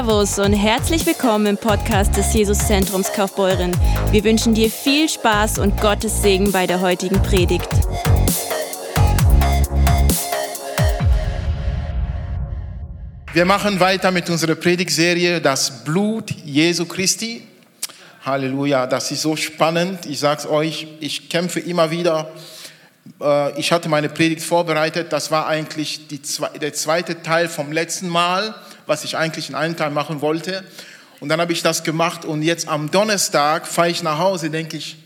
Servus und herzlich willkommen im Podcast des Jesuszentrums Kaufbeuren. Wir wünschen dir viel Spaß und Gottes Segen bei der heutigen Predigt. Wir machen weiter mit unserer Predigtserie Das Blut Jesu Christi. Halleluja, das ist so spannend. Ich sage es euch, ich kämpfe immer wieder. Äh, ich hatte meine Predigt vorbereitet. Das war eigentlich die, der zweite Teil vom letzten Mal was ich eigentlich in einem Teil machen wollte. Und dann habe ich das gemacht und jetzt am Donnerstag fahre ich nach Hause, denke ich,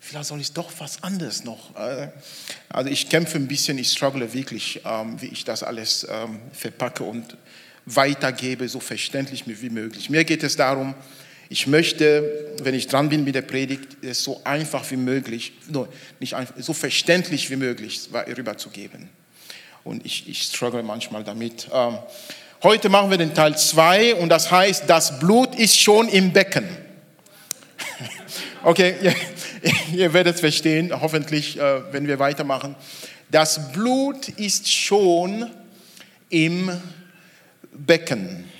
vielleicht soll ich doch was anderes noch. Äh, also ich kämpfe ein bisschen, ich struggle wirklich, ähm, wie ich das alles ähm, verpacke und weitergebe, so verständlich wie möglich. Mir geht es darum, ich möchte, wenn ich dran bin mit der Predigt, es so einfach wie möglich, nicht einfach, so verständlich wie möglich rüberzugeben. Und ich, ich struggle manchmal damit. Heute machen wir den Teil 2 und das heißt, das Blut ist schon im Becken. Okay, ihr, ihr werdet verstehen, hoffentlich, äh, wenn wir weitermachen. Das Blut ist schon im Becken.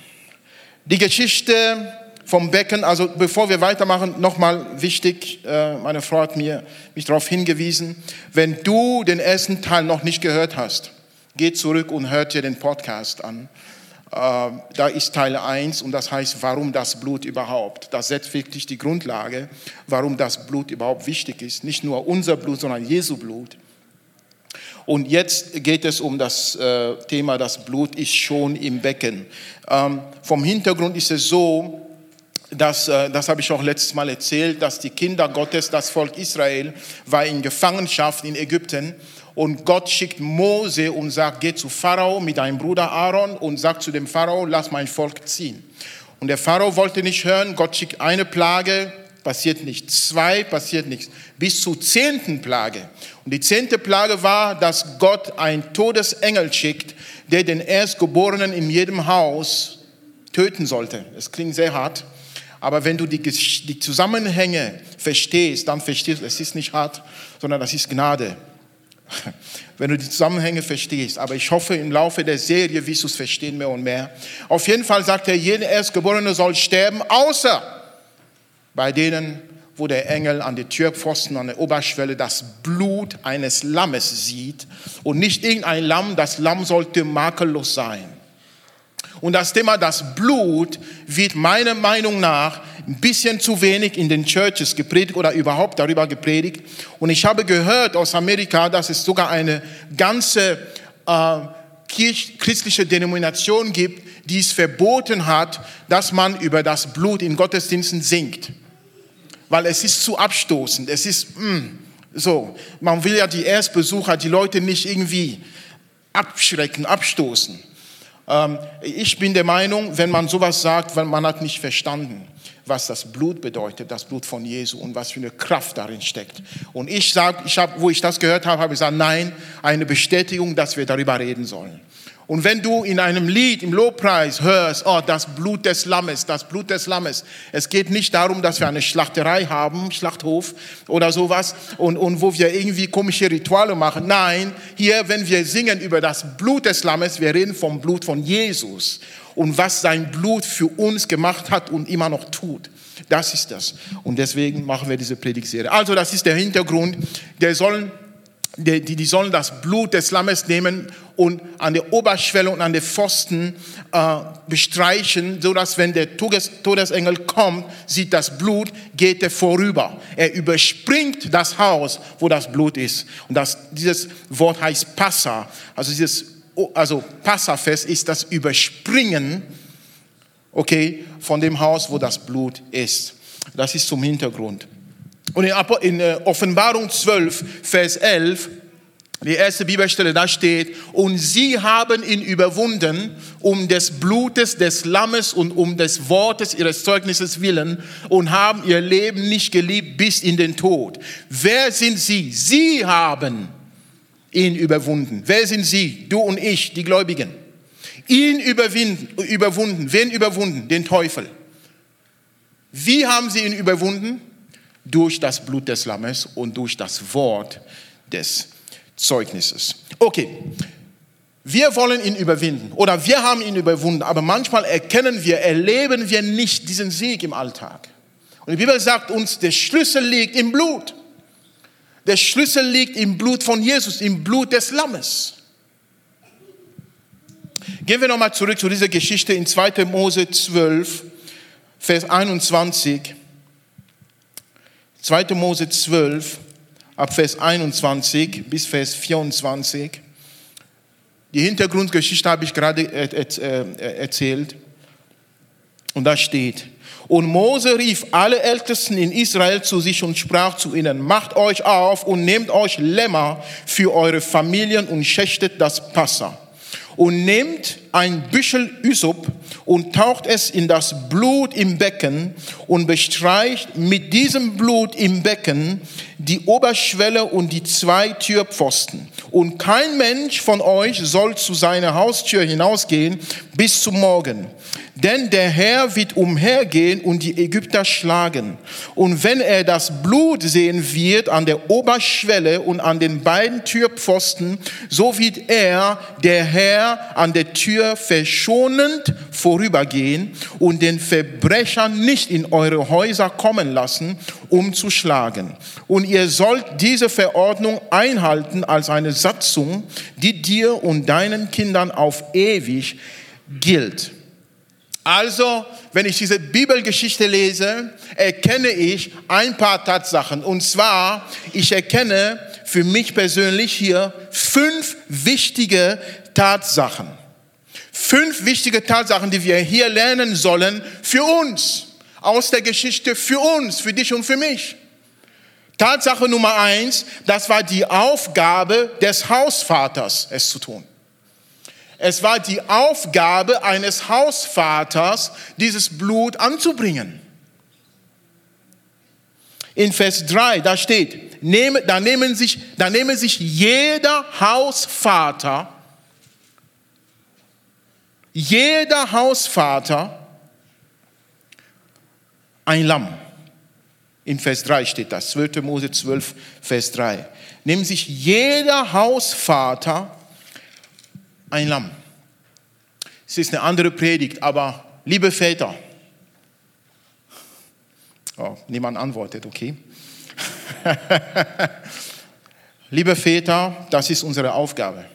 Die Geschichte vom Becken, also bevor wir weitermachen, nochmal wichtig, äh, meine Frau hat mir, mich darauf hingewiesen, wenn du den ersten Teil noch nicht gehört hast, geh zurück und hört dir den Podcast an. Ähm, da ist Teil 1 und das heißt, warum das Blut überhaupt. Das setzt wirklich die Grundlage, warum das Blut überhaupt wichtig ist. Nicht nur unser Blut, sondern Jesu Blut. Und jetzt geht es um das äh, Thema, das Blut ist schon im Becken. Ähm, vom Hintergrund ist es so, dass, äh, das habe ich auch letztes Mal erzählt, dass die Kinder Gottes, das Volk Israel, war in Gefangenschaft in Ägypten und Gott schickt Mose und sagt, geh zu Pharao mit deinem Bruder Aaron und sagt zu dem Pharao, lass mein Volk ziehen. Und der Pharao wollte nicht hören, Gott schickt eine Plage, passiert nichts. Zwei, passiert nichts. Bis zur zehnten Plage. Und die zehnte Plage war, dass Gott einen Todesengel schickt, der den Erstgeborenen in jedem Haus töten sollte. Das klingt sehr hart. Aber wenn du die, die Zusammenhänge verstehst, dann verstehst du, es ist nicht hart, sondern das ist Gnade. wenn du die Zusammenhänge verstehst. Aber ich hoffe, im Laufe der Serie wirst du es verstehen mehr und mehr. Auf jeden Fall sagt er, jeder Erstgeborene soll sterben, außer bei denen, wo der Engel an der Türpfosten, an der Oberschwelle das Blut eines Lammes sieht. Und nicht irgendein Lamm, das Lamm sollte makellos sein. Und das Thema das Blut wird meiner Meinung nach ein bisschen zu wenig in den Churches gepredigt oder überhaupt darüber gepredigt. Und ich habe gehört aus Amerika, dass es sogar eine ganze äh, Kirch, christliche Denomination gibt, die es verboten hat, dass man über das Blut in Gottesdiensten singt. Weil es ist zu abstoßend. Es ist mh, mm, so. Man will ja die Erstbesucher, die Leute nicht irgendwie abschrecken, abstoßen. Ähm, ich bin der Meinung, wenn man sowas sagt, weil man hat nicht verstanden was das Blut bedeutet, das Blut von Jesu und was für eine Kraft darin steckt. Und ich sage, ich hab, wo ich das gehört habe, habe ich gesagt, nein, eine Bestätigung, dass wir darüber reden sollen. Und wenn du in einem Lied, im Lobpreis hörst, oh, das Blut des Lammes, das Blut des Lammes. Es geht nicht darum, dass wir eine Schlachterei haben, Schlachthof oder sowas, und, und wo wir irgendwie komische Rituale machen. Nein, hier, wenn wir singen über das Blut des Lammes, wir reden vom Blut von Jesus und was sein Blut für uns gemacht hat und immer noch tut. Das ist das. Und deswegen machen wir diese Predigtserie. Also das ist der Hintergrund. Der sollen, die, die sollen das Blut des Lammes nehmen und an der Oberschwelle und an den Pfosten äh, bestreichen, so dass wenn der Todes, Todesengel kommt, sieht das Blut, geht er vorüber. Er überspringt das Haus, wo das Blut ist. Und das, dieses Wort heißt Passa, also dieses also Passafest ist das Überspringen, okay, von dem Haus, wo das Blut ist. Das ist zum Hintergrund. Und in äh, Offenbarung 12, Vers 11, die erste Bibelstelle, da steht, und sie haben ihn überwunden um des Blutes des Lammes und um des Wortes ihres Zeugnisses willen und haben ihr Leben nicht geliebt bis in den Tod. Wer sind sie? Sie haben ihn überwunden. Wer sind Sie? Du und ich, die Gläubigen. Ihn überwinden, überwunden. Wen überwunden? Den Teufel. Wie haben sie ihn überwunden? Durch das Blut des Lammes und durch das Wort des Zeugnisses. Okay, Wir wollen ihn überwinden oder wir haben ihn überwunden, aber manchmal erkennen wir, erleben wir nicht diesen Sieg im Alltag. Und die Bibel sagt uns, der Schlüssel liegt im Blut. Der Schlüssel liegt im Blut von Jesus, im Blut des Lammes. Gehen wir nochmal zurück zu dieser Geschichte in 2. Mose 12, Vers 21. 2. Mose 12, ab Vers 21 bis Vers 24. Die Hintergrundgeschichte habe ich gerade äh, erzählt. Und da steht, und Mose rief alle Ältesten in Israel zu sich und sprach zu ihnen, macht euch auf und nehmt euch Lämmer für eure Familien und schächtet das Passa und nehmt ein Büschel Ysop und taucht es in das Blut im Becken und bestreicht mit diesem Blut im Becken die Oberschwelle und die zwei Türpfosten. Und kein Mensch von euch soll zu seiner Haustür hinausgehen bis zum Morgen. Denn der Herr wird umhergehen und die Ägypter schlagen. Und wenn er das Blut sehen wird an der Oberschwelle und an den beiden Türpfosten, so wird er, der Herr, an der Tür verschonend vorübergehen und den Verbrechern nicht in eure Häuser kommen lassen, um zu schlagen. Und ihr sollt diese Verordnung einhalten als eine Satzung, die dir und deinen Kindern auf ewig gilt. Also, wenn ich diese Bibelgeschichte lese, erkenne ich ein paar Tatsachen. Und zwar, ich erkenne für mich persönlich hier fünf wichtige Tatsachen. Fünf wichtige Tatsachen, die wir hier lernen sollen für uns. Aus der Geschichte für uns, für dich und für mich. Tatsache Nummer eins, das war die Aufgabe des Hausvaters, es zu tun. Es war die Aufgabe eines Hausvaters, dieses Blut anzubringen. In Vers 3, da steht, nehme, da, nehmen sich, da nehmen sich jeder Hausvater, jeder Hausvater ein Lamm. In Vers 3 steht das, 2. Mose 12, Vers 3. Nimmt sich jeder Hausvater ein Lamm. Es ist eine andere Predigt, aber liebe Väter, oh, niemand antwortet, okay. liebe Väter, das ist unsere Aufgabe.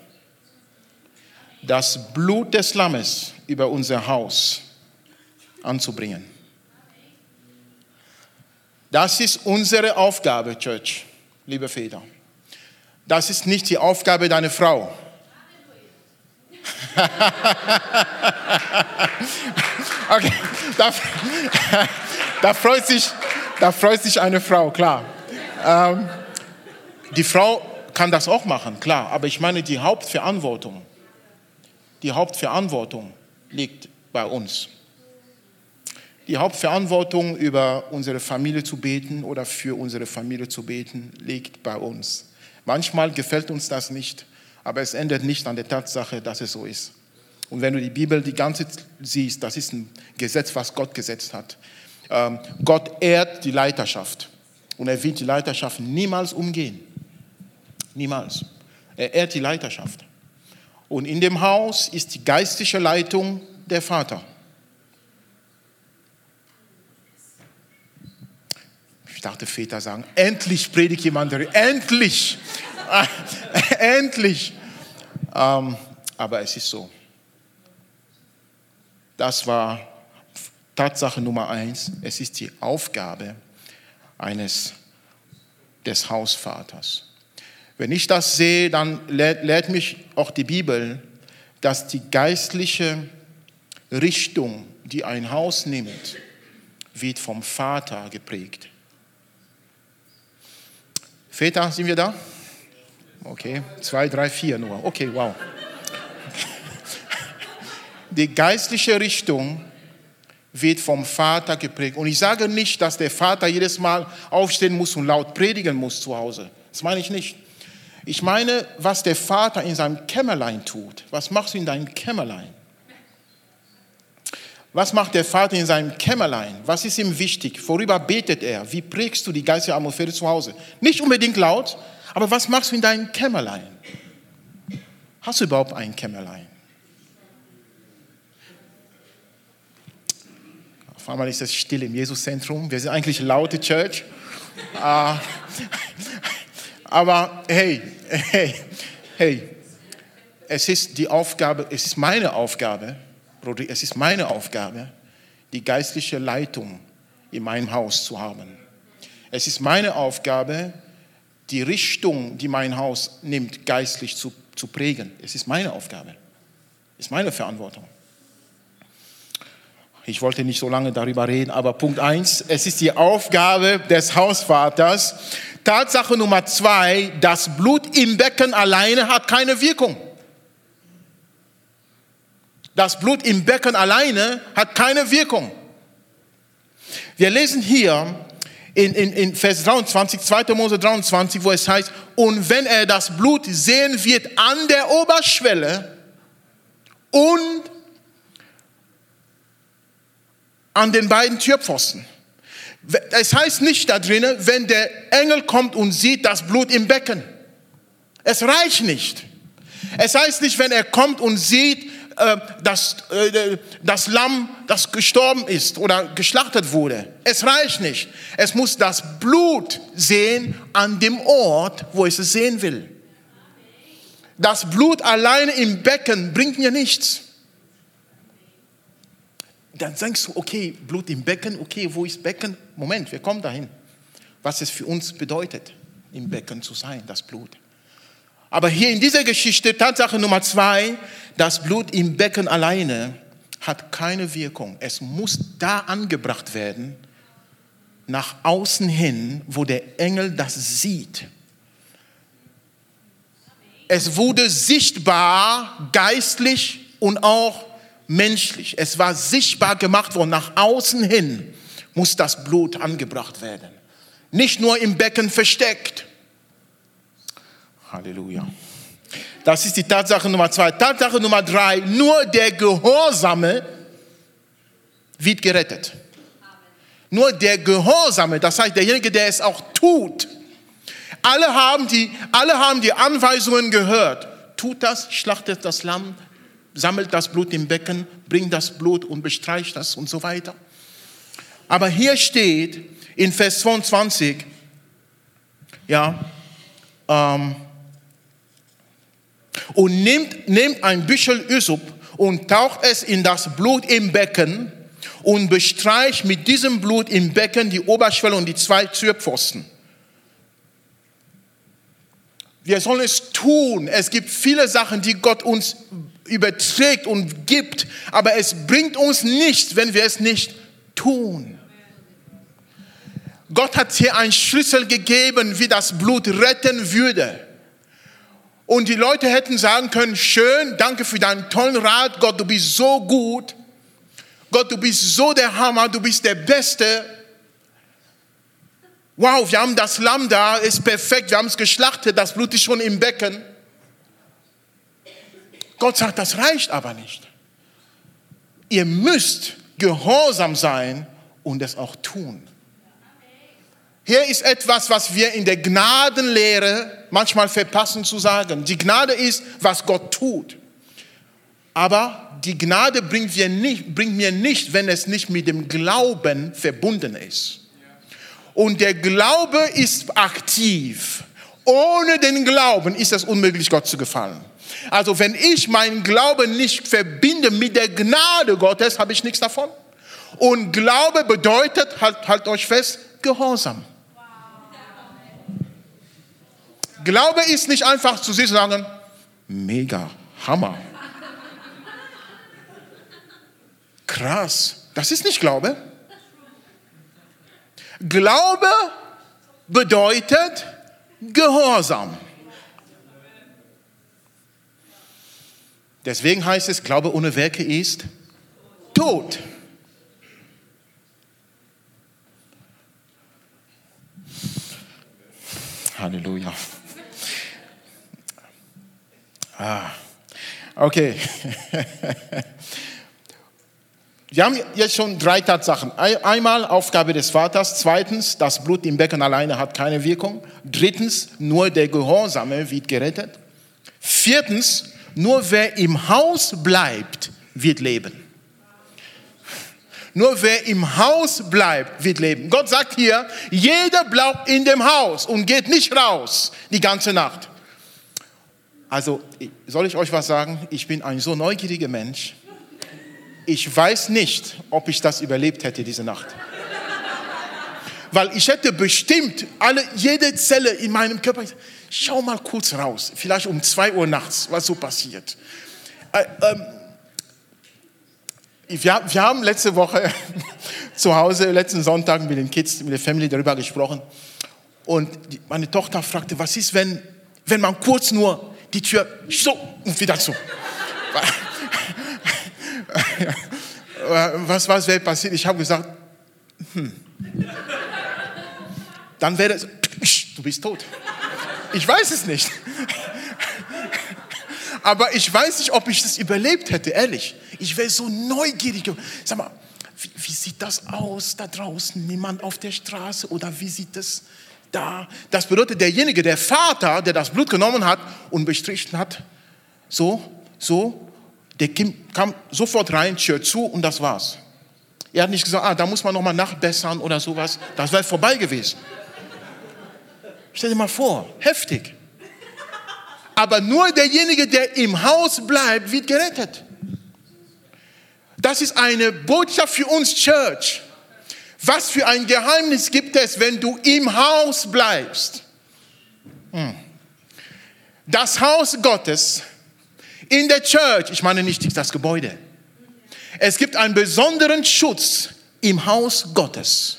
Das Blut des Lammes über unser Haus anzubringen. Das ist unsere Aufgabe, Church, liebe Väter. Das ist nicht die Aufgabe deiner Frau. okay, da, da, freut sich, da freut sich eine Frau, klar. Ähm, die Frau kann das auch machen, klar, aber ich meine, die Hauptverantwortung, die Hauptverantwortung liegt bei uns. Die Hauptverantwortung über unsere Familie zu beten oder für unsere Familie zu beten liegt bei uns. Manchmal gefällt uns das nicht. Aber es ändert nicht an der Tatsache, dass es so ist. Und wenn du die Bibel die ganze siehst, das ist ein Gesetz, was Gott gesetzt hat. Ähm, Gott ehrt die Leiterschaft und er wird die Leiterschaft niemals umgehen. Niemals. Er ehrt die Leiterschaft. Und in dem Haus ist die geistliche Leitung der Vater. Ich dachte, Väter sagen, endlich predigt jemand, endlich. Endlich. Ähm, aber es ist so. Das war Tatsache Nummer eins. Es ist die Aufgabe eines des Hausvaters. Wenn ich das sehe, dann lehrt, lehrt mich auch die Bibel, dass die geistliche Richtung, die ein Haus nimmt, wird vom Vater geprägt. Väter, sind wir da? Okay, zwei, drei, vier nur. Okay, wow. Die geistliche Richtung wird vom Vater geprägt. Und ich sage nicht, dass der Vater jedes Mal aufstehen muss und laut predigen muss zu Hause. Das meine ich nicht. Ich meine, was der Vater in seinem Kämmerlein tut. Was machst du in deinem Kämmerlein? Was macht der Vater in seinem Kämmerlein? Was ist ihm wichtig? Worüber betet er? Wie prägst du die geistige Atmosphäre zu Hause? Nicht unbedingt laut, aber was machst du in deinem Kämmerlein? Hast du überhaupt ein Kämmerlein? Auf einmal ist es still im Jesuszentrum. Wir sind eigentlich laute Church. Ah, aber hey, hey, hey, es ist die Aufgabe, es ist meine Aufgabe, es ist meine Aufgabe, die geistliche Leitung in meinem Haus zu haben. Es ist meine Aufgabe, die Richtung, die mein Haus nimmt, geistlich zu, zu prägen. Es ist meine Aufgabe. Es ist meine Verantwortung. Ich wollte nicht so lange darüber reden, aber Punkt eins: es ist die Aufgabe des Hausvaters. Tatsache Nummer zwei, das Blut im Becken alleine hat keine Wirkung. Das Blut im Becken alleine hat keine Wirkung. Wir lesen hier in, in, in Vers 23, 2. Mose 23, wo es heißt, und wenn er das Blut sehen wird an der Oberschwelle und an den beiden Türpfosten. Es heißt nicht da drinnen, wenn der Engel kommt und sieht das Blut im Becken. Es reicht nicht. Es heißt nicht, wenn er kommt und sieht, äh, dass äh, das Lamm, das gestorben ist oder geschlachtet wurde. Es reicht nicht. Es muss das Blut sehen an dem Ort, wo es es sehen will. Das Blut alleine im Becken bringt mir nichts. Dann denkst du, okay, Blut im Becken, okay, wo ist Becken? Moment, wir kommen dahin. Was es für uns bedeutet, im Becken zu sein, das Blut. Aber hier in dieser Geschichte, Tatsache Nummer zwei, das Blut im Becken alleine hat keine Wirkung. Es muss da angebracht werden, nach außen hin, wo der Engel das sieht. Es wurde sichtbar, geistlich und auch menschlich. Es war sichtbar gemacht worden. Nach außen hin muss das Blut angebracht werden. Nicht nur im Becken versteckt. Halleluja. Das ist die Tatsache Nummer zwei. Tatsache Nummer drei, nur der Gehorsame wird gerettet. Nur der Gehorsame, das heißt derjenige, der es auch tut. Alle haben die, alle haben die Anweisungen gehört. Tut das, schlachtet das Lamm, sammelt das Blut im Becken, bringt das Blut und bestreicht das und so weiter. Aber hier steht in Vers 22, ja, ähm, und nehmt, nehmt ein Büschel Üsop und taucht es in das Blut im Becken und bestreicht mit diesem Blut im Becken die Oberschwelle und die zwei Türpfosten. Wir sollen es tun. Es gibt viele Sachen, die Gott uns überträgt und gibt, aber es bringt uns nichts, wenn wir es nicht tun. Gott hat hier einen Schlüssel gegeben, wie das Blut retten würde. Und die Leute hätten sagen können, schön, danke für deinen tollen Rat, Gott, du bist so gut. Gott, du bist so der Hammer, du bist der Beste. Wow, wir haben das Lamm da, ist perfekt, wir haben es geschlachtet, das Blut ist schon im Becken. Gott sagt, das reicht aber nicht. Ihr müsst gehorsam sein und es auch tun. Hier ist etwas, was wir in der Gnadenlehre manchmal verpassen zu sagen. Die Gnade ist, was Gott tut. Aber die Gnade bringt mir nicht, bringt mir nicht wenn es nicht mit dem Glauben verbunden ist. Und der Glaube ist aktiv. Ohne den Glauben ist es unmöglich, Gott zu gefallen. Also wenn ich meinen Glauben nicht verbinde mit der Gnade Gottes, habe ich nichts davon. Und Glaube bedeutet, halt, halt euch fest, Gehorsam. Glaube ist nicht einfach zu sich sagen, mega, Hammer. Krass, das ist nicht Glaube. Glaube bedeutet Gehorsam. Deswegen heißt es, Glaube ohne Werke ist tot. Halleluja. Ah, okay. Wir haben jetzt schon drei Tatsachen. Einmal Aufgabe des Vaters. Zweitens, das Blut im Becken alleine hat keine Wirkung. Drittens, nur der Gehorsame wird gerettet. Viertens, nur wer im Haus bleibt, wird leben. Nur wer im Haus bleibt, wird leben. Gott sagt hier, jeder bleibt in dem Haus und geht nicht raus die ganze Nacht. Also soll ich euch was sagen? Ich bin ein so neugieriger Mensch. Ich weiß nicht, ob ich das überlebt hätte diese Nacht. Weil ich hätte bestimmt alle, jede Zelle in meinem Körper, schau mal kurz raus, vielleicht um zwei Uhr nachts, was so passiert. Äh, ähm, wir, wir haben letzte Woche zu Hause, letzten Sonntag mit den Kids, mit der Family darüber gesprochen. Und die, meine Tochter fragte, was ist, wenn, wenn man kurz nur die Tür so und wieder zu. was, was wäre passiert? Ich habe gesagt, hm. Dann wäre es, du bist tot. Ich weiß es nicht. Aber ich weiß nicht, ob ich das überlebt hätte, ehrlich. Ich wäre so neugierig. Sag mal, wie, wie, sieht das aus da draußen? Niemand auf der Straße oder wie sieht das da? Das bedeutet, derjenige, der Vater, der das Blut genommen hat und bestrichen hat, so, so, der kam sofort rein, Tür zu und das war's. Er hat nicht gesagt, ah, da muss man nochmal nachbessern oder sowas. Das wäre vorbei gewesen. Stell dir mal vor, heftig. Aber nur derjenige, der im Haus bleibt, wird gerettet. Das ist eine Botschaft für uns Church. Was für ein Geheimnis gibt es, wenn du im Haus bleibst? Hm. Das Haus Gottes in der Church, ich meine nicht das Gebäude. Es gibt einen besonderen Schutz im Haus Gottes.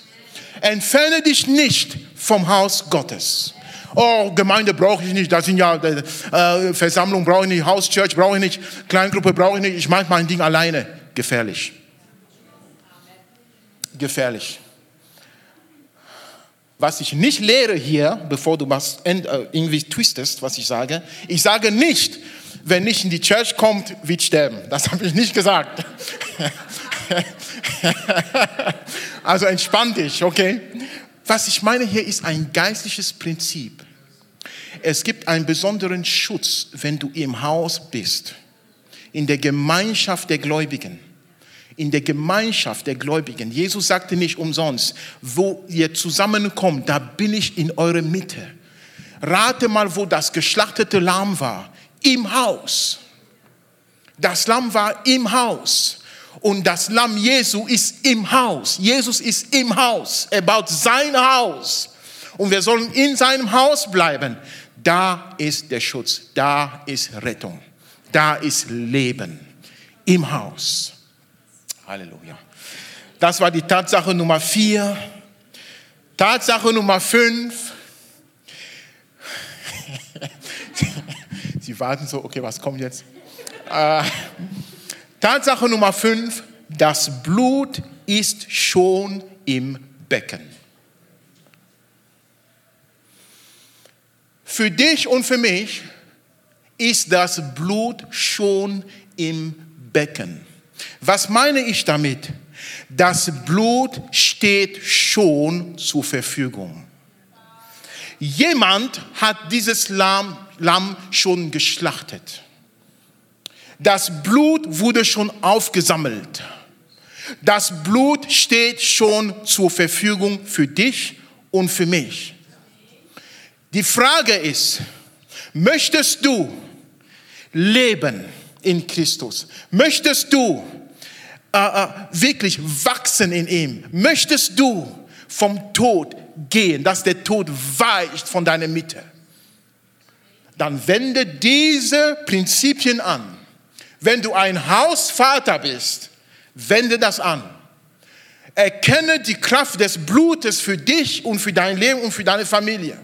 Entferne dich nicht vom Haus Gottes. Oh, Gemeinde brauche ich nicht, das sind ja äh, Versammlung brauche ich nicht, Hauschurch brauche ich nicht, Kleingruppe brauche ich nicht, ich mache mein Ding alleine. Gefährlich. Gefährlich. Was ich nicht lehre hier, bevor du was äh, irgendwie twistest, was ich sage, ich sage nicht, wer nicht in die Church kommt, wird sterben. Das habe ich nicht gesagt. also entspann dich, okay? Was ich meine hier ist ein geistliches Prinzip. Es gibt einen besonderen Schutz, wenn du im Haus bist, in der Gemeinschaft der Gläubigen. In der Gemeinschaft der Gläubigen. Jesus sagte nicht umsonst, wo ihr zusammenkommt, da bin ich in eurer Mitte. Rate mal, wo das geschlachtete Lamm war. Im Haus. Das Lamm war im Haus. Und das Lamm Jesu ist im Haus. Jesus ist im Haus. Er baut sein Haus. Und wir sollen in seinem Haus bleiben. Da ist der Schutz. Da ist Rettung. Da ist Leben. Im Haus. Halleluja. Das war die Tatsache Nummer vier. Tatsache Nummer fünf. Sie warten so, okay, was kommt jetzt? Äh, Tatsache Nummer fünf, das Blut ist schon im Becken. Für dich und für mich ist das Blut schon im Becken. Was meine ich damit? Das Blut steht schon zur Verfügung. Jemand hat dieses Lamm, Lamm schon geschlachtet. Das Blut wurde schon aufgesammelt. Das Blut steht schon zur Verfügung für dich und für mich. Die Frage ist, möchtest du leben in Christus? Möchtest du äh, äh, wirklich wachsen in ihm? Möchtest du vom Tod gehen, dass der Tod weicht von deiner Mitte? Dann wende diese Prinzipien an wenn du ein Hausvater bist, wende das an. Erkenne die Kraft des Blutes für dich und für dein Leben und für deine Familie.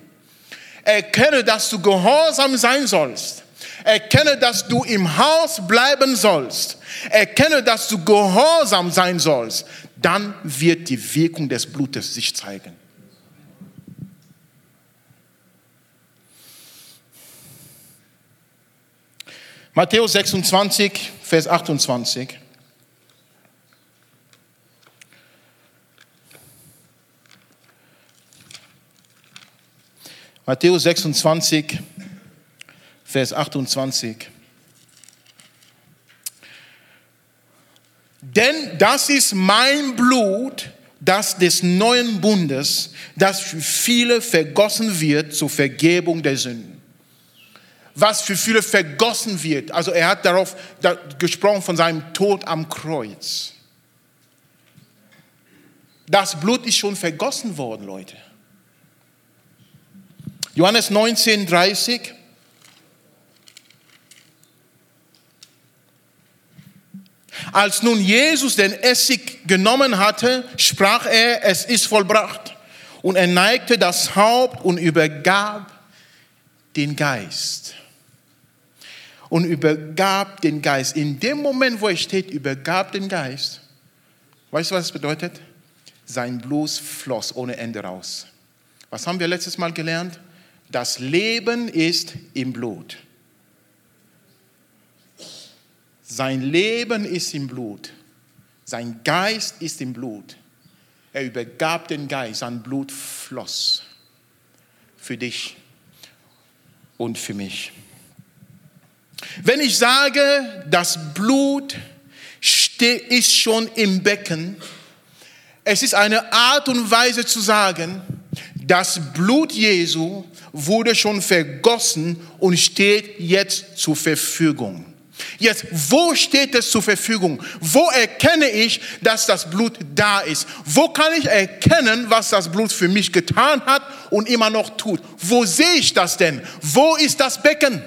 Erkenne, dass du gehorsam sein sollst. Erkenne, dass du im Haus bleiben sollst. Erkenne, dass du gehorsam sein sollst. Dann wird die Wirkung des Blutes sich zeigen. Matthäus 26, Vers 28. Matthäus 26, Vers 28. Denn das ist mein Blut, das des neuen Bundes, das für viele vergossen wird zur Vergebung der Sünden. Was für viele vergossen wird. Also er hat darauf gesprochen von seinem Tod am Kreuz. Das Blut ist schon vergossen worden, Leute. Johannes 19, 30. Als nun Jesus den Essig genommen hatte, sprach er, es ist vollbracht. Und er neigte das Haupt und übergab den Geist. Und übergab den Geist. In dem Moment, wo er steht, übergab den Geist. Weißt du, was das bedeutet? Sein Blut floss ohne Ende raus. Was haben wir letztes Mal gelernt? Das Leben ist im Blut. Sein Leben ist im Blut. Sein Geist ist im Blut. Er übergab den Geist, sein Blut floss für dich und für mich. Wenn ich sage, das Blut ist schon im Becken, es ist eine Art und Weise zu sagen, das Blut Jesu wurde schon vergossen und steht jetzt zur Verfügung. Jetzt, wo steht es zur Verfügung? Wo erkenne ich, dass das Blut da ist? Wo kann ich erkennen, was das Blut für mich getan hat und immer noch tut? Wo sehe ich das denn? Wo ist das Becken?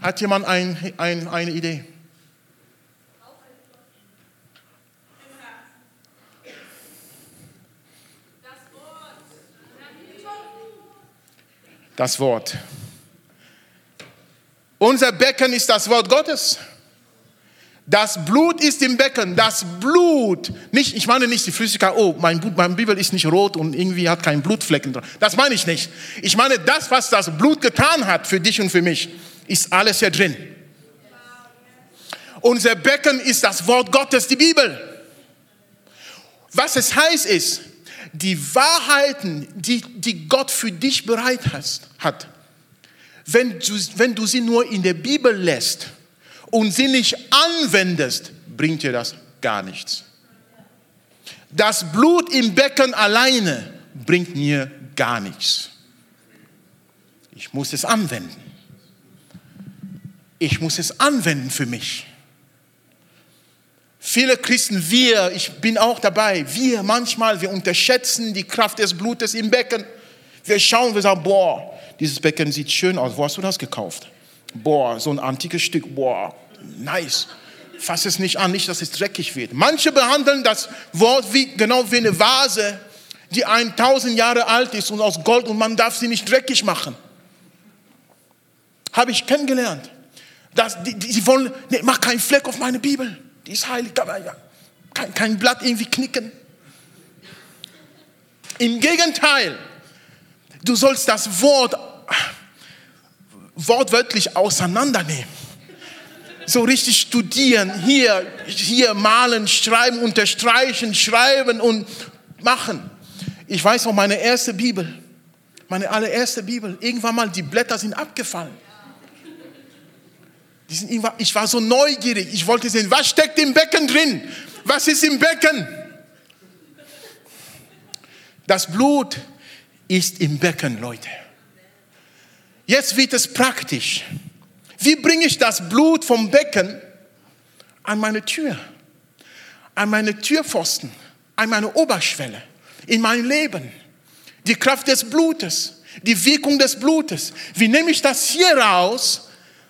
Hat jemand ein, ein, eine Idee? Das Wort. Unser Becken ist das Wort Gottes. Das Blut ist im Becken. Das Blut, nicht, ich meine nicht die Flüssigkeit, oh, mein, mein Bibel ist nicht rot und irgendwie hat keinen Blutflecken dran. Das meine ich nicht. Ich meine, das, was das Blut getan hat für dich und für mich, ist alles hier drin. Unser Becken ist das Wort Gottes, die Bibel. Was es heißt ist, die Wahrheiten, die, die Gott für dich bereit hat, wenn du, wenn du sie nur in der Bibel lässt und sie nicht anwendest, bringt dir das gar nichts. Das Blut im Becken alleine bringt mir gar nichts. Ich muss es anwenden. Ich muss es anwenden für mich. Viele Christen, wir, ich bin auch dabei, wir manchmal, wir unterschätzen die Kraft des Blutes im Becken. Wir schauen, wir sagen, boah, dieses Becken sieht schön aus. Wo hast du das gekauft? Boah, so ein antikes Stück. Boah, nice. Fass es nicht an, nicht, dass es dreckig wird. Manche behandeln das Wort wie, genau wie eine Vase, die 1000 Jahre alt ist und aus Gold und man darf sie nicht dreckig machen. Habe ich kennengelernt. Das, die, die, die wollen, nee, mach keinen Fleck auf meine Bibel. Die ist heilig, kein, kein Blatt irgendwie knicken. Im Gegenteil, du sollst das Wort wortwörtlich auseinandernehmen. So richtig studieren, hier, hier malen, schreiben, unterstreichen, schreiben und machen. Ich weiß noch, meine erste Bibel, meine allererste Bibel, irgendwann mal die Blätter sind abgefallen. ich war so neugierig, ich wollte sehen, was steckt im Becken drin? Was ist im Becken? Das Blut ist im Becken, Leute. Jetzt wird es praktisch. Wie bringe ich das Blut vom Becken an meine Tür, an meine Türpfosten, an meine Oberschwelle, in mein Leben? Die Kraft des Blutes, die Wirkung des Blutes. Wie nehme ich das hier raus,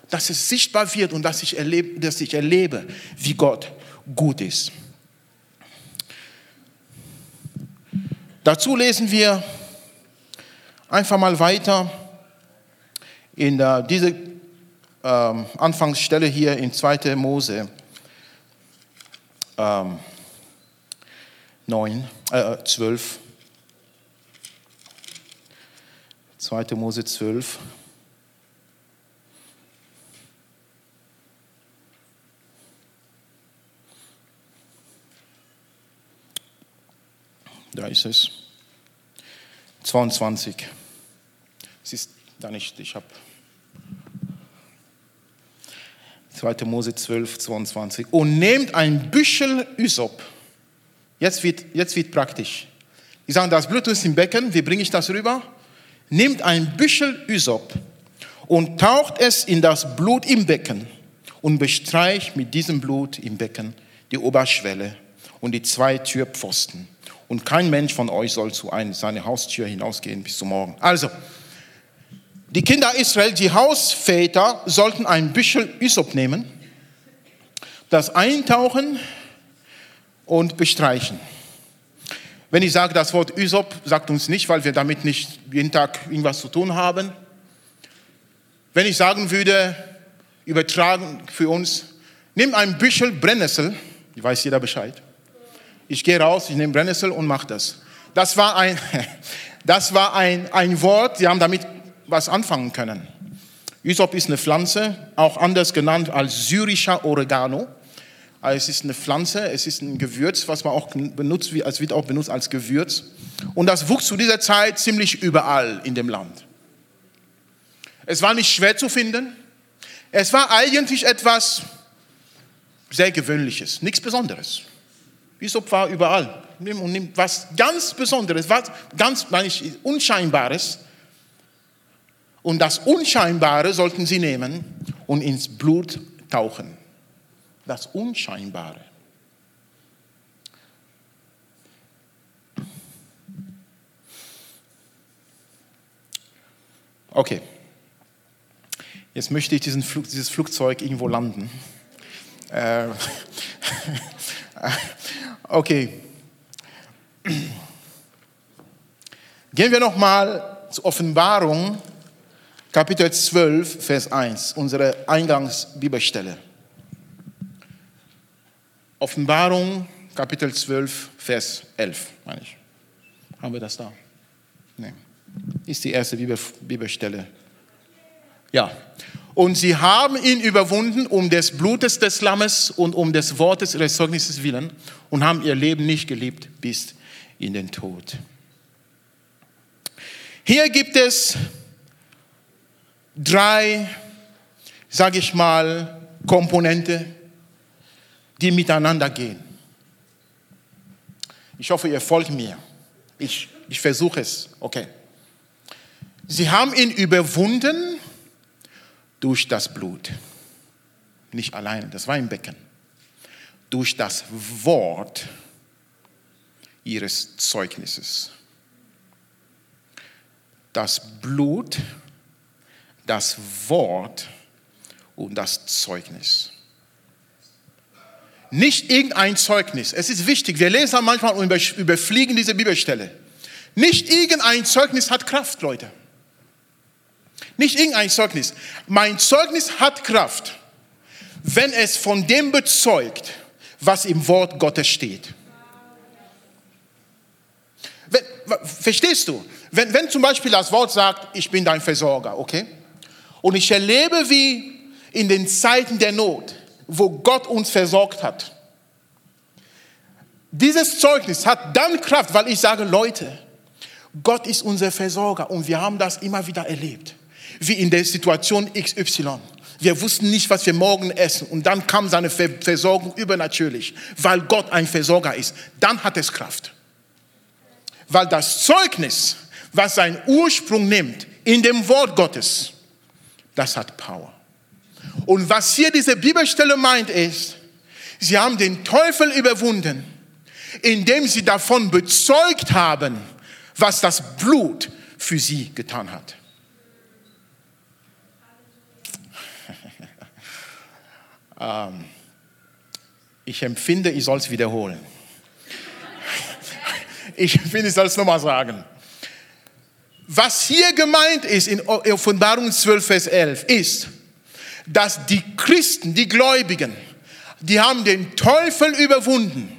dass es sichtbar wird und dass ich erlebe, dass ich erlebe wie Gott gut ist? Dazu lesen wir einfach mal weiter in äh, diese ähm, Anfangsstelle hier in 2. Mose ähm, 9, äh, 12. 2. Mose 12. Da ist es. 22. Es ist da nicht, ich habe 2. Mose 12, 22. Und nehmt ein Büschel Ysop. Jetzt wird, jetzt wird praktisch. Die sagen, das Blut ist im Becken, wie bringe ich das rüber? Nehmt ein Büschel Ysop und taucht es in das Blut im Becken und bestreicht mit diesem Blut im Becken die Oberschwelle und die zwei Türpfosten. Und kein Mensch von euch soll zu seiner Haustür hinausgehen bis zum Morgen. Also, die Kinder Israel, die Hausväter, sollten ein Büschel Ysop nehmen, das eintauchen und bestreichen. Wenn ich sage das Wort Ysop, sagt uns nicht, weil wir damit nicht jeden Tag irgendwas zu tun haben. Wenn ich sagen würde, übertragen für uns, nimm ein Büschel Brennnessel, ich weiß jeder Bescheid. Ich gehe raus, ich nehme Brennnessel und mache das. Das war ein, das war ein, ein Wort, sie haben damit was anfangen können. Ysop ist eine Pflanze, auch anders genannt als syrischer Oregano. Also es ist eine Pflanze, es ist ein Gewürz, was man auch benutzt, es wird auch benutzt als Gewürz. Und das wuchs zu dieser Zeit ziemlich überall in dem Land. Es war nicht schwer zu finden. Es war eigentlich etwas sehr Gewöhnliches, nichts Besonderes. Ysop war überall. Nimm und nimm was ganz Besonderes, was ganz, meine ich, Unscheinbares. Und das Unscheinbare sollten sie nehmen und ins Blut tauchen. Das Unscheinbare. Okay. Jetzt möchte ich diesen Flug, dieses Flugzeug irgendwo landen. Äh, okay. Gehen wir nochmal zur Offenbarung, Kapitel 12, Vers 1, unsere Eingangsbibelstelle. Offenbarung, Kapitel 12, Vers 11, meine ich. Haben wir das da? Nein. Ist die erste Bibelstelle ja. Und sie haben ihn überwunden um des Blutes des Lammes und um des Wortes ihres Zeugnisses willen und haben ihr Leben nicht geliebt bis in den Tod. Hier gibt es drei, sage ich mal, Komponente, die miteinander gehen. Ich hoffe, ihr folgt mir. Ich, ich versuche es. Okay. Sie haben ihn überwunden durch das Blut. Nicht alleine, das war im Becken. Durch das Wort ihres Zeugnisses. Das Blut, das Wort und das Zeugnis. Nicht irgendein Zeugnis. Es ist wichtig, wir lesen manchmal und überfliegen diese Bibelstelle. Nicht irgendein Zeugnis hat Kraft, Leute. Nicht irgendein Zeugnis. Mein Zeugnis hat Kraft, wenn es von dem bezeugt, was im Wort Gottes steht. Verstehst du? Wenn, wenn zum Beispiel das Wort sagt, ich bin dein Versorger, okay? Und ich erlebe, wie in den Zeiten der Not, wo Gott uns versorgt hat, dieses Zeugnis hat dann Kraft, weil ich sage, Leute, Gott ist unser Versorger und wir haben das immer wieder erlebt wie in der Situation XY. Wir wussten nicht, was wir morgen essen. Und dann kam seine Versorgung übernatürlich, weil Gott ein Versorger ist. Dann hat es Kraft. Weil das Zeugnis, was seinen Ursprung nimmt in dem Wort Gottes, das hat Power. Und was hier diese Bibelstelle meint ist, sie haben den Teufel überwunden, indem sie davon bezeugt haben, was das Blut für sie getan hat. Ähm, ich empfinde, ich soll es wiederholen. Ich empfinde, ich soll es nochmal sagen. Was hier gemeint ist in Offenbarung 12, Vers 11, ist, dass die Christen, die Gläubigen, die haben den Teufel überwunden,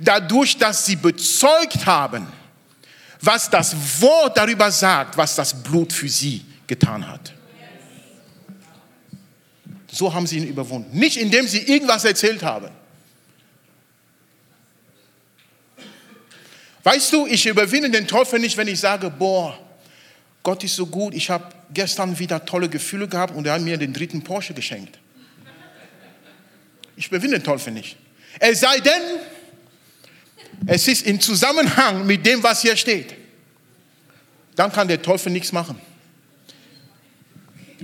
dadurch, dass sie bezeugt haben, was das Wort darüber sagt, was das Blut für sie getan hat. So haben sie ihn überwunden. Nicht indem sie irgendwas erzählt haben. Weißt du, ich überwinde den Teufel nicht, wenn ich sage, boah, Gott ist so gut, ich habe gestern wieder tolle Gefühle gehabt und er hat mir den dritten Porsche geschenkt. Ich überwinde den Teufel nicht. Es sei denn, es ist im Zusammenhang mit dem, was hier steht. Dann kann der Teufel nichts machen.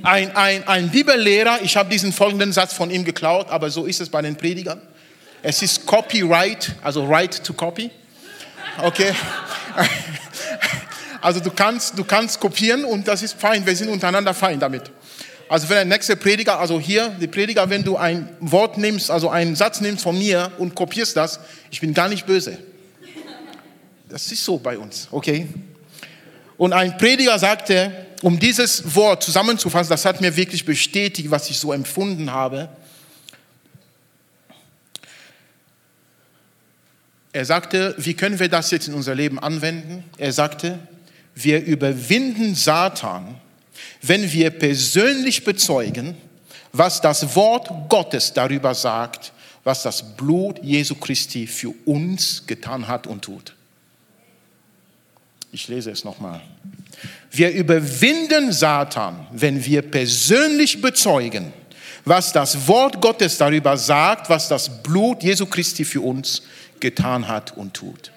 Ein, ein, ein Bibellehrer, ich habe diesen folgenden Satz von ihm geklaut, aber so ist es bei den Predigern. Es ist Copyright, also Right to Copy. Okay. Also du kannst, du kannst kopieren und das ist fein. Wir sind untereinander fein damit. Also wenn der nächste Prediger, also hier, die Prediger, wenn du ein Wort nimmst, also einen Satz nimmst von mir und kopierst das, ich bin gar nicht böse. Das ist so bei uns, okay? Und ein Prediger sagte, um dieses Wort zusammenzufassen, das hat mir wirklich bestätigt, was ich so empfunden habe. Er sagte, wie können wir das jetzt in unser Leben anwenden? Er sagte, wir überwinden Satan, wenn wir persönlich bezeugen, was das Wort Gottes darüber sagt, was das Blut Jesu Christi für uns getan hat und tut. Ich lese es nochmal. Wir überwinden Satan, wenn wir persönlich bezeugen, was das Wort Gottes darüber sagt, was das Blut Jesu Christi für uns getan hat und tut.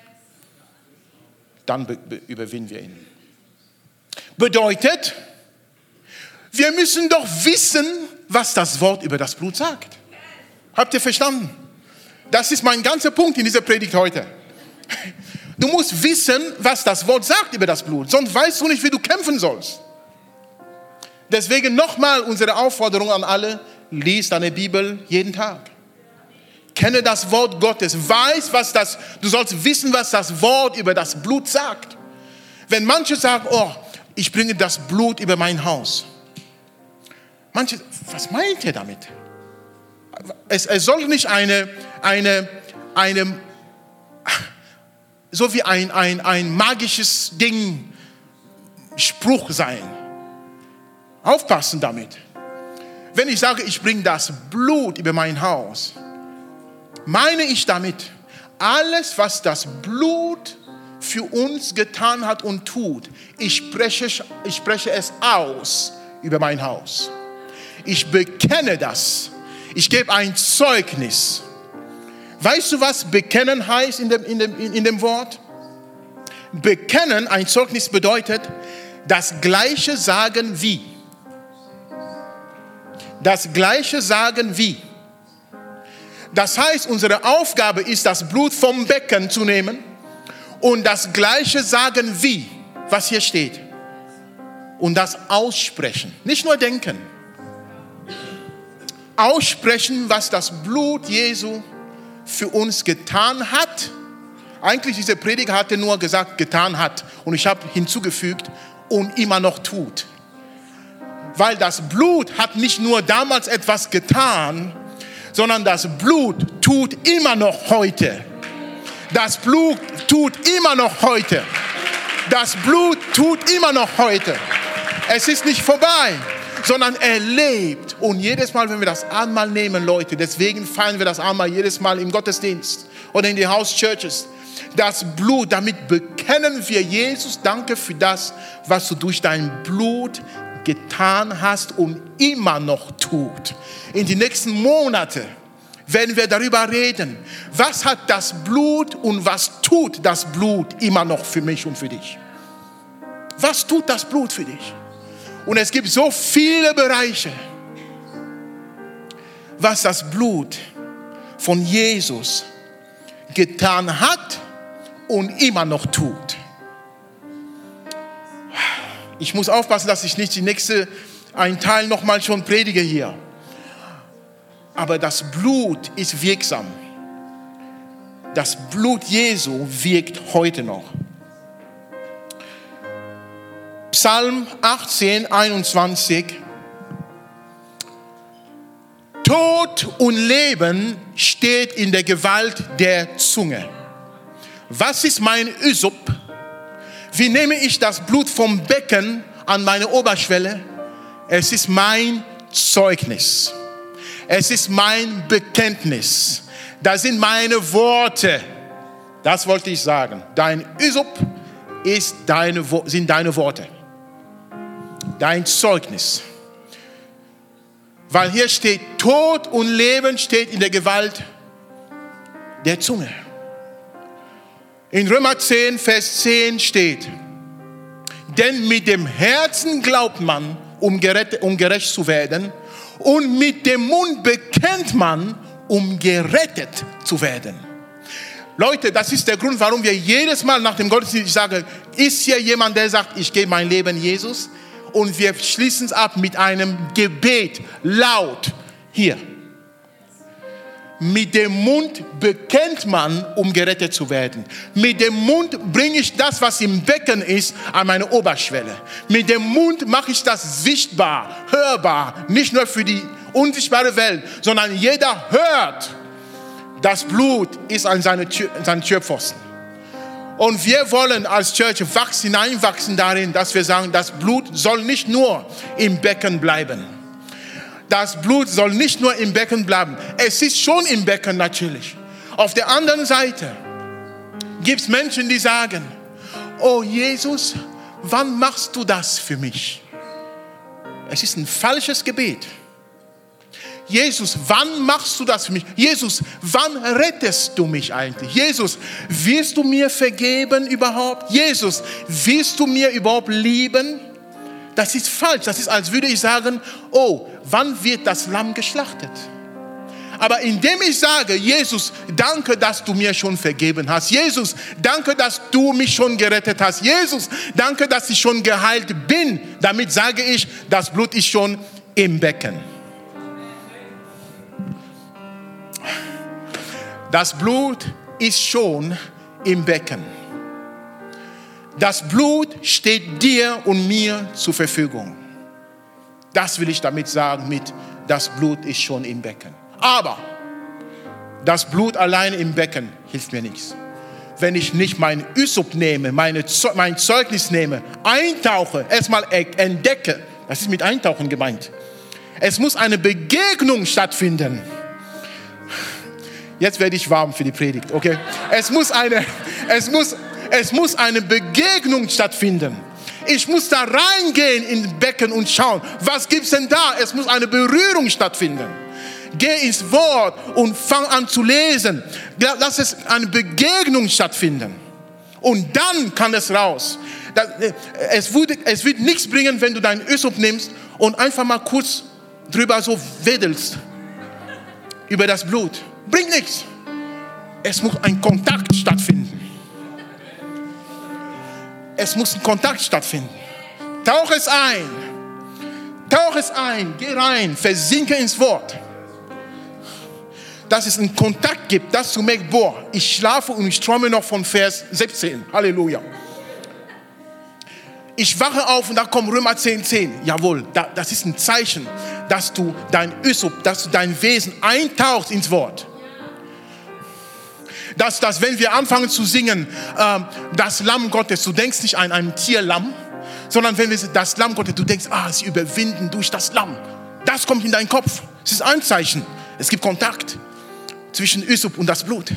Dann überwinden wir ihn. Bedeutet, wir müssen doch wissen, was das Wort über das Blut sagt. Habt ihr verstanden? Das ist mein ganzer Punkt in dieser Predigt heute. Du musst wissen, was das Wort sagt über das Blut, sonst weißt du nicht, wie du kämpfen sollst. Deswegen nochmal unsere Aufforderung an alle, lies deine Bibel jeden Tag. Kenne das Wort Gottes, weiß, was das, du sollst wissen, was das Wort über das Blut sagt. Wenn manche sagen, oh, ich bringe das Blut über mein Haus. Manche, was meint ihr damit? Es, es soll nicht eine, eine, eine, so wie ein, ein, ein magisches Ding, Spruch sein. Aufpassen damit. Wenn ich sage, ich bringe das Blut über mein Haus, meine ich damit alles, was das Blut für uns getan hat und tut. Ich spreche, ich spreche es aus über mein Haus. Ich bekenne das. Ich gebe ein Zeugnis. Weißt du, was bekennen heißt in dem, in dem, in dem Wort? Bekennen, ein Zeugnis bedeutet, das Gleiche sagen wie. Das Gleiche sagen wie. Das heißt, unsere Aufgabe ist, das Blut vom Becken zu nehmen und das Gleiche sagen wie, was hier steht. Und das aussprechen, nicht nur denken. Aussprechen, was das Blut Jesu für uns getan hat. Eigentlich diese Prediger hatte nur gesagt, getan hat. Und ich habe hinzugefügt, und immer noch tut. Weil das Blut hat nicht nur damals etwas getan, sondern das Blut tut immer noch heute. Das Blut tut immer noch heute. Das Blut tut immer noch heute. Es ist nicht vorbei, sondern er lebt. Und jedes Mal, wenn wir das Anmal nehmen, Leute, deswegen feiern wir das Anmal jedes Mal im Gottesdienst oder in die House Churches. Das Blut, damit bekennen wir Jesus, danke für das, was du durch dein Blut getan hast und immer noch tut. In die nächsten Monate werden wir darüber reden, was hat das Blut und was tut das Blut immer noch für mich und für dich. Was tut das Blut für dich? Und es gibt so viele Bereiche, was das Blut von Jesus getan hat und immer noch tut. Ich muss aufpassen, dass ich nicht die nächste einen Teil nochmal schon predige hier aber das Blut ist wirksam. Das Blut Jesu wirkt heute noch. Psalm 18, 21. Tod und Leben steht in der Gewalt der Zunge. Was ist mein Üsop? Wie nehme ich das Blut vom Becken an meine Oberschwelle? Es ist mein Zeugnis. Es ist mein Bekenntnis. Das sind meine Worte. Das wollte ich sagen. Dein Üsop ist deine, sind deine Worte. Dein Zeugnis. Weil hier steht, Tod und Leben steht in der Gewalt der Zunge. In Römer 10, Vers 10 steht, denn mit dem Herzen glaubt man, um gerecht, um gerecht zu werden, und mit dem Mund bekennt man, um gerettet zu werden. Leute, das ist der Grund, warum wir jedes Mal nach dem Gottesdienst sagen, ist hier jemand, der sagt, ich gebe mein Leben Jesus? Und wir schließen es ab mit einem Gebet, laut, hier. Mit dem Mund bekennt man, um gerettet zu werden. Mit dem Mund bringe ich das, was im Becken ist, an meine Oberschwelle. Mit dem Mund mache ich das sichtbar, hörbar, nicht nur für die unsichtbare Welt, sondern jeder hört, das Blut ist an seine Tür, seinen Türpfosten. Und wir wollen als Church wachsen, hineinwachsen darin, dass wir sagen, das Blut soll nicht nur im Becken bleiben das Blut soll nicht nur im Becken bleiben. Es ist schon im Becken natürlich. Auf der anderen Seite gibt es Menschen, die sagen, oh Jesus, wann machst du das für mich? Es ist ein falsches Gebet. Jesus, wann machst du das für mich? Jesus, wann rettest du mich eigentlich? Jesus, wirst du mir vergeben überhaupt? Jesus, wirst du mir überhaupt lieben? Das ist falsch. Das ist, als würde ich sagen, oh, wann wird das Lamm geschlachtet? Aber indem ich sage, Jesus, danke, dass du mir schon vergeben hast. Jesus, danke, dass du mich schon gerettet hast. Jesus, danke, dass ich schon geheilt bin. Damit sage ich, das Blut ist schon im Becken. Das Blut ist schon im Becken. Das Blut steht dir und mir zur Verfügung. Das will ich damit sagen mit, das Blut ist schon im Becken. Aber das Blut allein im Becken hilft mir nichts. Wenn ich nicht mein Ysop nehme, meine, mein Zeugnis nehme, eintauche, erstmal entdecke, das ist mit Eintauchen gemeint. Es muss eine Begegnung stattfinden. Jetzt werde ich warm für die Predigt, okay? Es muss eine, es muss es muss eine Begegnung stattfinden. Ich muss da reingehen in Becken und schauen, was gibt es denn da? Es muss eine Berührung stattfinden. Geh ins Wort und fang an zu lesen. Lass es eine Begegnung stattfinden. Und dann kann es raus. Äh, es wird nichts bringen, wenn du deinen Ösop nimmst und einfach mal kurz drüber so wedelst. Über das Blut. Bringt nichts. Es muss ein Kontakt stattfinden. Es muss ein Kontakt stattfinden. Tauch es ein. Tauch es ein. Geh rein. Versinke ins Wort. Dass es einen Kontakt gibt, dass du merkst, boah, ich schlafe und ich träume noch von Vers 17. Halleluja. Ich wache auf und da kommt Römer 10, 10. Jawohl, das ist ein Zeichen, dass du dein Üsop, dass du dein Wesen eintauchst ins Wort dass, dass wenn wir anfangen zu singen, äh, das Lamm Gottes, du denkst nicht an ein Tierlamm, sondern wenn wir das Lamm Gottes, du denkst, ah, sie überwinden durch das Lamm. Das kommt in deinen Kopf. Es ist ein Zeichen. Es gibt Kontakt zwischen Üsop und das Blut.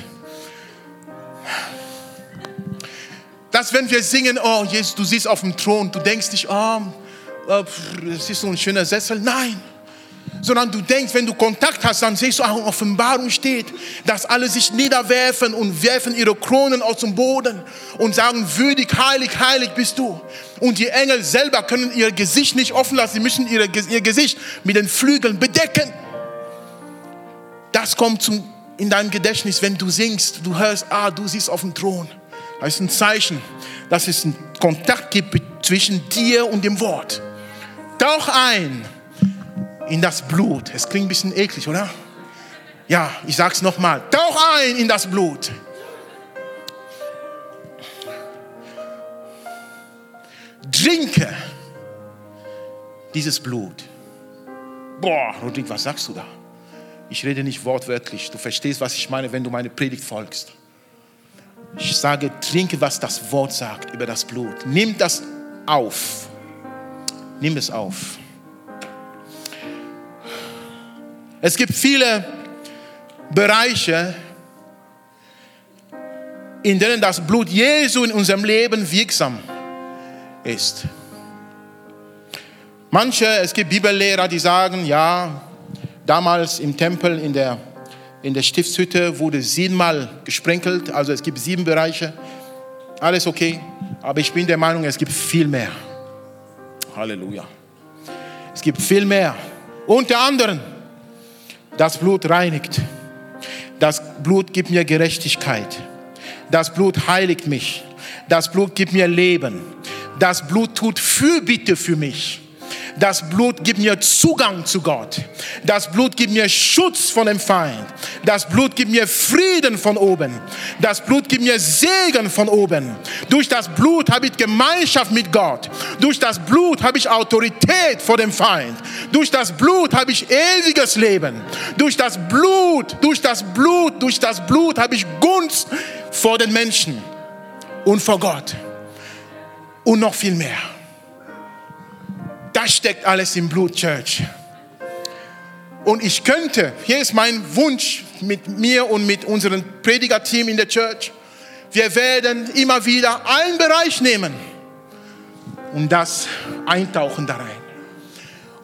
Dass wenn wir singen, oh Jesus, du siehst auf dem Thron, du denkst nicht, oh, es ist so ein schöner Sessel. Nein, sondern du denkst, wenn du Kontakt hast, dann siehst du auch in Offenbarung steht, dass alle sich niederwerfen und werfen ihre Kronen aus dem Boden und sagen, würdig, heilig, heilig bist du. Und die Engel selber können ihr Gesicht nicht offen lassen, sie müssen ihre, ihr Gesicht mit den Flügeln bedecken. Das kommt zum, in deinem Gedächtnis, wenn du singst, du hörst, ah, du siehst auf dem Thron. Das ist ein Zeichen, dass es einen Kontakt gibt zwischen dir und dem Wort. Tauch ein in das Blut. Es klingt ein bisschen eklig, oder? Ja, ich sag's nochmal. Tauch ein in das Blut. Trinke dieses Blut. Boah, Rodrigo, was sagst du da? Ich rede nicht wortwörtlich. Du verstehst, was ich meine, wenn du meine Predigt folgst. Ich sage, trinke, was das Wort sagt über das Blut. Nimm das auf. Nimm es auf. Es gibt viele Bereiche, in denen das Blut Jesu in unserem Leben wirksam ist. Manche, es gibt Bibellehrer, die sagen, ja, Damals im Tempel in der, in der Stiftshütte wurde siebenmal gesprenkelt, also es gibt sieben Bereiche. Alles okay, aber ich bin der Meinung, es gibt viel mehr. Halleluja. Es gibt viel mehr. Unter anderem, das Blut reinigt. Das Blut gibt mir Gerechtigkeit. Das Blut heiligt mich. Das Blut gibt mir Leben. Das Blut tut Fürbitte für mich. Das Blut gibt mir Zugang zu Gott. Das Blut gibt mir Schutz von dem Feind. Das Blut gibt mir Frieden von oben. Das Blut gibt mir Segen von oben. Durch das Blut habe ich Gemeinschaft mit Gott. Durch das Blut habe ich Autorität vor dem Feind. Durch das Blut habe ich ewiges Leben. Durch das Blut, durch das Blut, durch das Blut habe ich Gunst vor den Menschen und vor Gott. Und noch viel mehr. Das steckt alles im Blut, Church. Und ich könnte, hier ist mein Wunsch mit mir und mit unserem Predigerteam in der Church, wir werden immer wieder einen Bereich nehmen und das eintauchen da rein.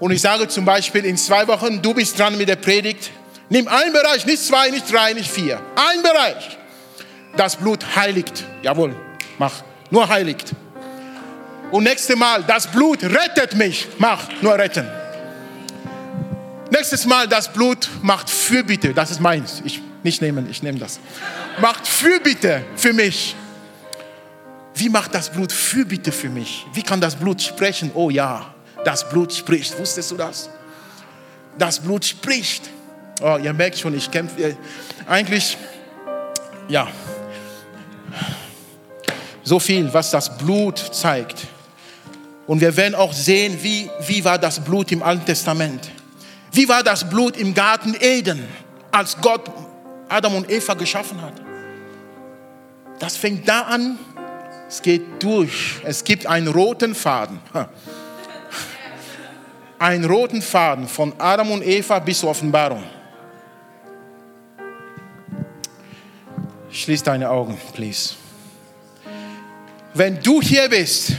Und ich sage zum Beispiel in zwei Wochen, du bist dran mit der Predigt, nimm einen Bereich, nicht zwei, nicht drei, nicht vier, ein Bereich. Das Blut heiligt, jawohl, mach, nur heiligt. Und nächstes Mal, das Blut rettet mich. Mach, nur retten. Nächstes Mal, das Blut macht Fürbitte. Das ist meins. Ich nicht nehmen, ich nehme das. Macht Fürbitte für mich. Wie macht das Blut Fürbitte für mich? Wie kann das Blut sprechen? Oh ja, das Blut spricht. Wusstest du das? Das Blut spricht. Oh, ihr merkt schon, ich kämpfe. Eigentlich, ja. So viel, was das Blut zeigt. Und wir werden auch sehen, wie, wie war das Blut im Alten Testament. Wie war das Blut im Garten Eden, als Gott Adam und Eva geschaffen hat. Das fängt da an, es geht durch. Es gibt einen roten Faden. Einen roten Faden von Adam und Eva bis zur Offenbarung. Schließ deine Augen, please. Wenn du hier bist,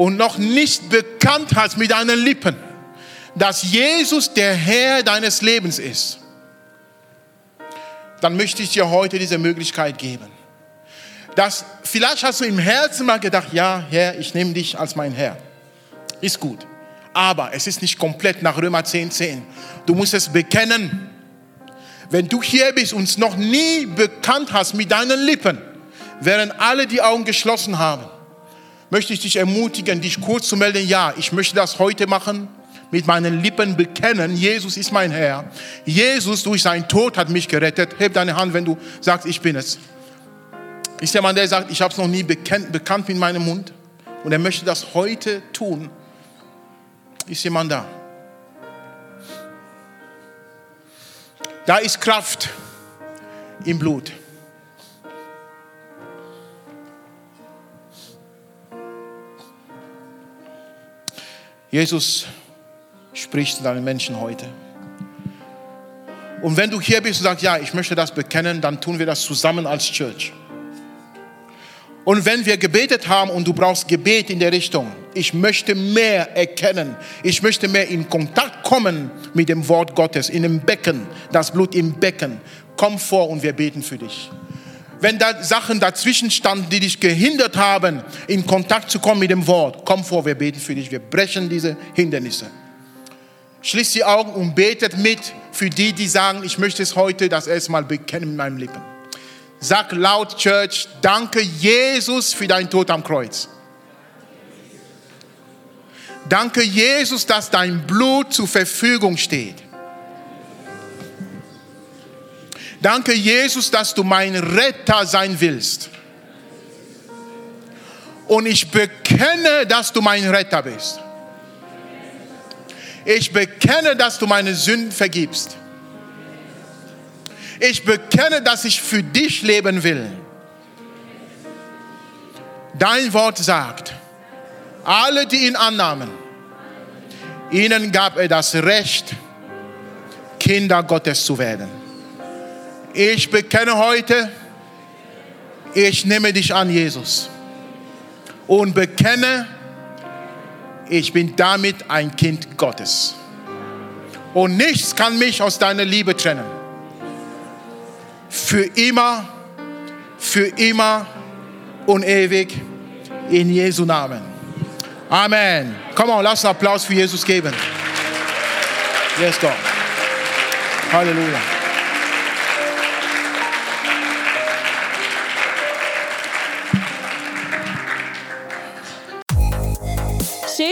und noch nicht bekannt hast mit deinen Lippen, dass Jesus der Herr deines Lebens ist, dann möchte ich dir heute diese Möglichkeit geben. Dass vielleicht hast du im Herzen mal gedacht, ja, Herr, ich nehme dich als mein Herr. Ist gut. Aber es ist nicht komplett nach Römer 10, 10. Du musst es bekennen. Wenn du hier bist und es noch nie bekannt hast mit deinen Lippen, während alle die Augen geschlossen haben, möchte ich dich ermutigen, dich kurz zu melden, ja, ich möchte das heute machen, mit meinen Lippen bekennen, Jesus ist mein Herr. Jesus durch seinen Tod hat mich gerettet. Heb deine Hand, wenn du sagst, ich bin es. Ist jemand, der sagt, ich habe es noch nie bekannt, bekannt mit meinem Mund und er möchte das heute tun? Ist jemand da? Da ist Kraft im Blut. Jesus spricht zu deinen Menschen heute. Und wenn du hier bist und sagst, ja, ich möchte das bekennen, dann tun wir das zusammen als Church. Und wenn wir gebetet haben und du brauchst Gebet in der Richtung, ich möchte mehr erkennen, ich möchte mehr in Kontakt kommen mit dem Wort Gottes, in dem Becken, das Blut im Becken, komm vor und wir beten für dich wenn da Sachen dazwischen standen, die dich gehindert haben, in Kontakt zu kommen mit dem Wort, komm vor, wir beten für dich, wir brechen diese Hindernisse. Schließ die Augen und betet mit für die, die sagen, ich möchte es heute das erste Mal bekennen mit meinen Lippen. Sag laut, Church, danke Jesus für dein Tod am Kreuz. Danke Jesus, dass dein Blut zur Verfügung steht. Danke, Jesus, dass du mein Retter sein willst. Und ich bekenne, dass du mein Retter bist. Ich bekenne, dass du meine Sünden vergibst. Ich bekenne, dass ich für dich leben will. Dein Wort sagt, alle, die ihn annahmen, ihnen gab er das Recht, Kinder Gottes zu werden. Ich bekenne heute, ich nehme dich an, Jesus. Und bekenne, ich bin damit ein Kind Gottes. Und nichts kann mich aus deiner Liebe trennen. Für immer, für immer und ewig. In Jesu Namen. Amen. Komm on, lass einen Applaus für Jesus geben. Yes, God. Halleluja.